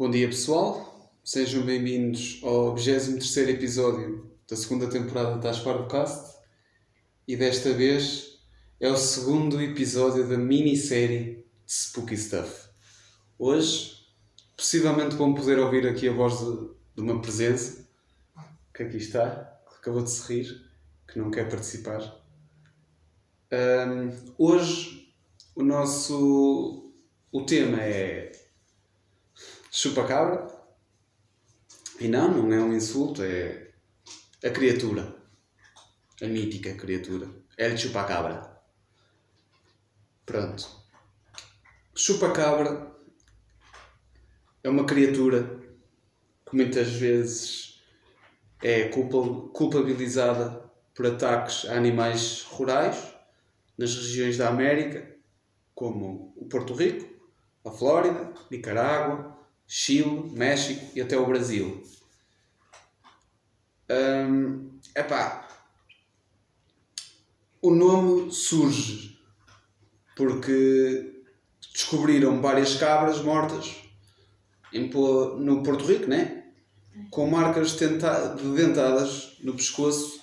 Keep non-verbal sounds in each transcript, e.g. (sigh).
Bom dia pessoal, sejam bem-vindos ao 23 episódio da segunda temporada da Asparvocast e desta vez é o segundo episódio da minissérie de Spooky Stuff. Hoje, possivelmente vão poder ouvir aqui a voz de, de uma presença que aqui está, que acabou de se rir, que não quer participar. Ahm, hoje o nosso o tema é chupa-cabra e não, não é um insulto, é a criatura, a mítica criatura, El chupa-cabra. Pronto. Chupa-cabra é uma criatura que muitas vezes é culpa- culpabilizada por ataques a animais rurais nas regiões da América, como o Porto Rico, a Flórida, Nicarágua, Chile, México e até o Brasil. Hum, epá, o nome surge porque descobriram várias cabras mortas no Porto Rico, né? Com marcas de dentadas no pescoço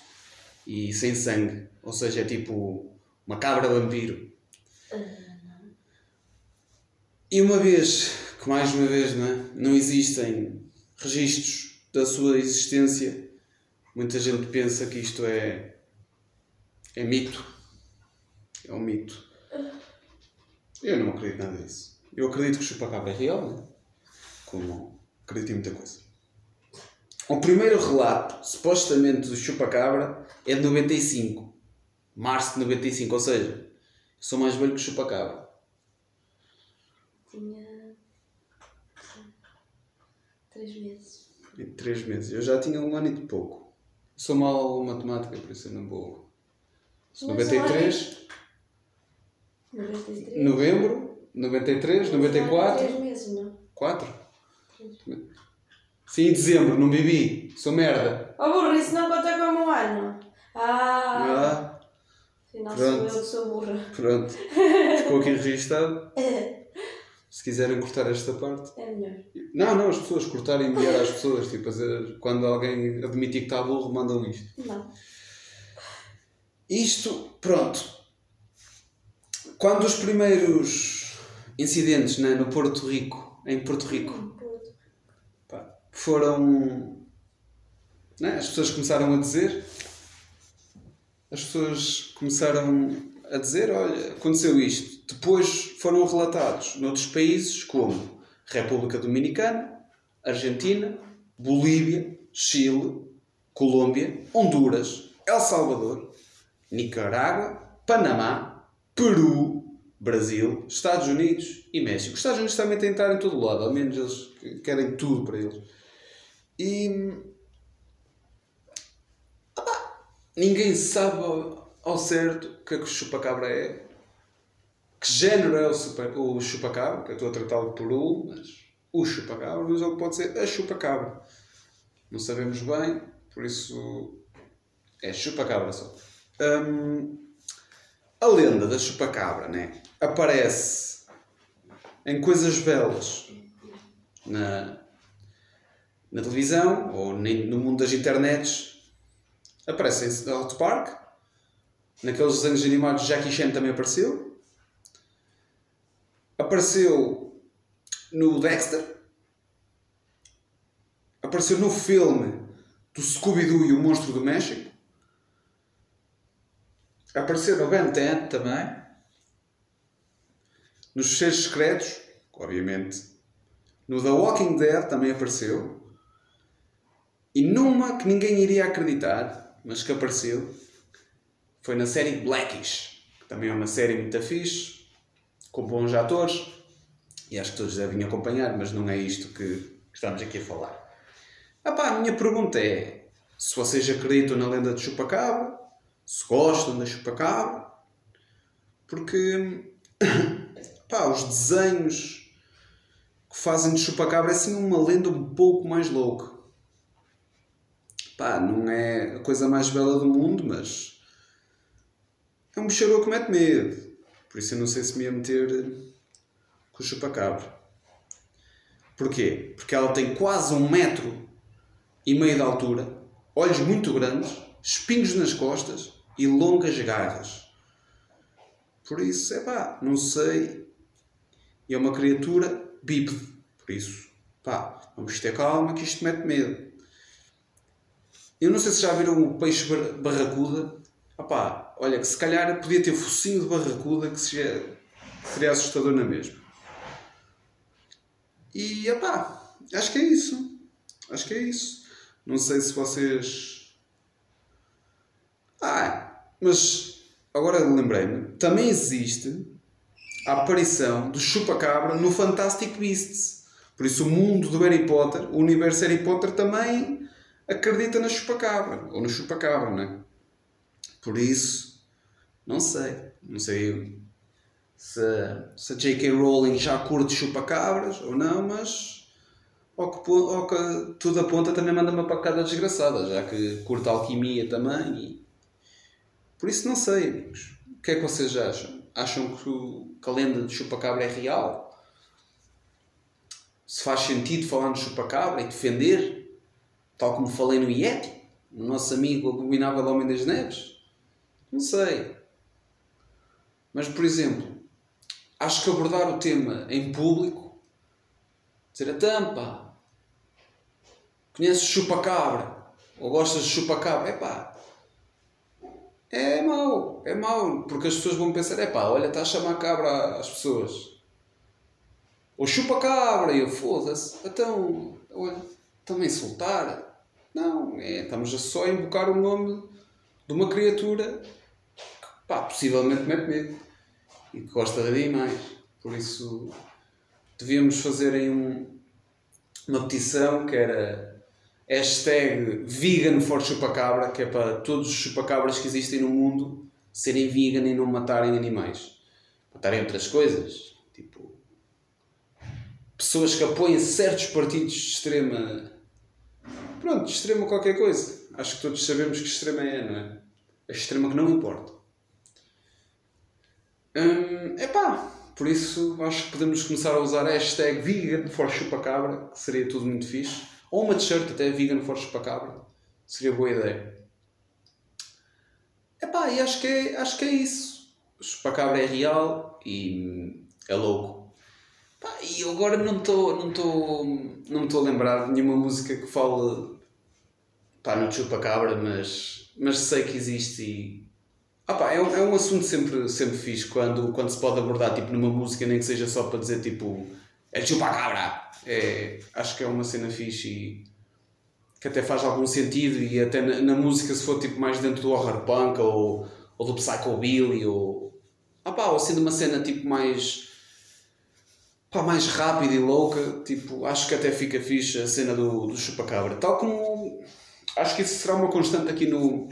e sem sangue. Ou seja, é tipo uma cabra vampiro. E uma vez, que mais uma vez não, é? não existem registros da sua existência, muita gente pensa que isto é, é mito. É um mito. Eu não acredito nada disso. Eu acredito que o chupacabra é real, né? como acredito em muita coisa. O primeiro relato, supostamente, do chupacabra é de 95. Março de 95, ou seja, sou mais velho que o chupacabra. Tinha. Três meses. Em três meses. Eu já tinha um ano e de pouco. Sou mal matemática, por isso eu não vou. Mas 93, 93. novembro, 93, 94, Três meses, não? 4. Sim, dezembro, não bebi. Sou merda. Oh burro, isso não conta como um ano. Ah! Ah, Afinal pronto. sou eu que sou burra. pronto. (laughs) Ficou aqui registado. (laughs) Se quiserem cortar esta parte. É melhor. Não, não, as pessoas cortarem melhor às pessoas. Tipo, fazer, quando alguém admitir que está burro, mandam isto. Não. Isto, pronto. Quando os primeiros incidentes né, no Porto Rico, em Porto Rico, foram. né, as pessoas começaram a dizer. As pessoas começaram a dizer: olha, aconteceu isto. Depois foram relatados noutros países como República Dominicana, Argentina, Bolívia, Chile, Colômbia, Honduras, El Salvador, Nicarágua, Panamá, Peru, Brasil, Estados Unidos e México. Os Estados Unidos também têm de estar em todo lado, ao menos eles querem tudo para eles. E. ninguém sabe ao certo o que é que o chupacabra é. Que género é o, super, o chupacabra, que eu estou a tratá-lo por um, mas o chupacabra, mas ele pode ser a chupacabra. Não sabemos bem, por isso é chupacabra só. Hum, a lenda da chupacabra né, aparece em coisas belas na, na televisão ou no mundo das internets. Aparece em South Park, naqueles desenhos animados Jackie Chan também apareceu. Apareceu no Dexter. Apareceu no filme do Scooby-Doo e o Monstro do México. Apareceu no Ben 10 também. Nos Fecheiros Secretos, obviamente. No The Walking Dead também apareceu. E numa que ninguém iria acreditar, mas que apareceu, foi na série Blackish, que também é uma série muito fixe, com bons atores. E acho que todos devem acompanhar, mas não é isto que estamos aqui a falar. Ah a minha pergunta é: se vocês acreditam na lenda de chupacabra, se gostam da chupacabra, porque (coughs) os desenhos que fazem de chupacabra é assim uma lenda um pouco mais louca. Pá, não é a coisa mais bela do mundo, mas é um bicharoco que mete medo. Por isso eu não sei se me ia meter com o chupacabra. Porquê? Porque ela tem quase um metro e meio de altura, olhos muito grandes, espinhos nas costas e longas garras. Por isso, é pá, não sei. E é uma criatura bípede. Por isso, pá, vamos ter calma que isto mete medo. Eu não sei se já viram o peixe barracuda. Opá, olha, que se calhar podia ter focinho de barracuda que seria, seria assustador na mesma. E opá, acho que é isso. Acho que é isso. Não sei se vocês. Ah, mas agora lembrei-me. Também existe a aparição do chupa-cabra no Fantastic Beasts. Por isso, o mundo do Harry Potter, o universo Harry Potter também acredita na chupa-cabra. Ou no chupa-cabra, não é? Por isso, não sei. Não sei se, se a J.K. Rowling já curte chupa-cabras ou não, mas ao que, ao que tudo aponta também manda uma pacada desgraçada, já que curta alquimia também. E... Por isso, não sei, amigos. O que é que vocês acham? Acham que, o, que a lenda de chupa-cabra é real? Se faz sentido falar no chupa-cabra e defender, tal como falei no Yeti, o nosso amigo abominável Homem das Neves? Não sei. Mas, por exemplo, acho que abordar o tema em público, dizer a tampa, conheces chupa-cabra, ou gostas de chupa-cabra, é pá, é mau, é mau, porque as pessoas vão pensar, é pá, olha, está a chamar cabra às pessoas. Ou chupa-cabra, e eu, foda-se, então, olha, estão a insultar. Não, é, estamos a só invocar o nome de uma criatura que, pá, possivelmente mete medo e que gosta de animais. Por isso, devíamos fazer aí um, uma petição que era hashtag vegan for chupacabra, que é para todos os chupacabras que existem no mundo serem vegan e não matarem animais. Matarem outras coisas, tipo pessoas que apoiam certos partidos de extrema. Pronto, de extrema qualquer coisa. Acho que todos sabemos que extrema é, não é? A extrema que não importa. Hum, epá, por isso acho que podemos começar a usar a hashtag vegan for chupacabra, que seria tudo muito fixe. Ou uma t-shirt até vegan for chupacabra. Seria boa ideia. Epá, e acho que é, acho que é isso. O chupacabra é real e é louco. Pá, e eu agora não estou não não a lembrar de nenhuma música que fale pá, no chupacabra, mas, mas sei que existe e ah pá, é, um, é um assunto sempre, sempre fixe quando, quando se pode abordar tipo, numa música, nem que seja só para dizer tipo é chupacabra. É, acho que é uma cena fixe e que até faz algum sentido e até na, na música se for tipo mais dentro do horror punk ou, ou do psychobilly ou ah pá, ou assim de uma cena tipo mais pá, mais rápida e louca, tipo, acho que até fica fixe a cena do, do chupacabra. Tal como acho que isso será uma constante aqui no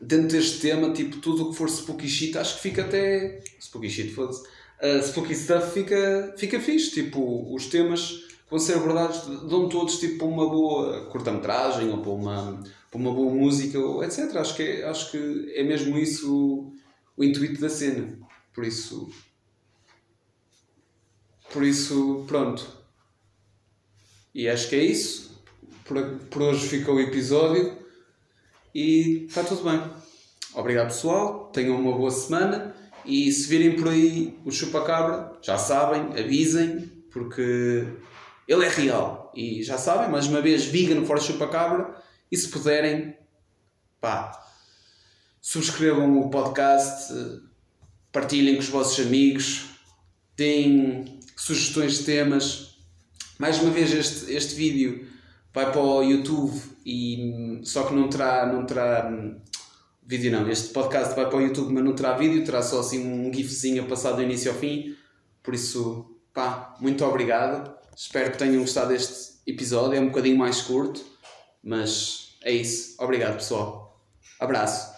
dentro deste tema, tipo, tudo o que for spooky shit, acho que fica até spooky shit, foda-se. Uh, spooky stuff fica, fica fixe, tipo, os temas que vão ser abordados dão todos tipo uma boa curta-metragem ou para uma, para uma boa música, etc. Acho que é, acho que é mesmo isso o, o intuito da cena. Por isso, por isso, pronto. E acho que é isso. Por, por hoje fica o episódio. E está tudo bem. Obrigado, pessoal. Tenham uma boa semana. E se virem por aí o chupacabra, já sabem, avisem, porque ele é real. E já sabem, mais uma vez, vegan for chupacabra. E se puderem, pá, subscrevam o podcast, partilhem com os vossos amigos, deem sugestões de temas. Mais uma vez, este, este vídeo vai para o YouTube e só que não terá, não terá vídeo não, este podcast vai para o YouTube mas não terá vídeo, terá só assim um gifzinho a passar do início ao fim, por isso pá, muito obrigado, espero que tenham gostado deste episódio, é um bocadinho mais curto, mas é isso, obrigado pessoal, abraço.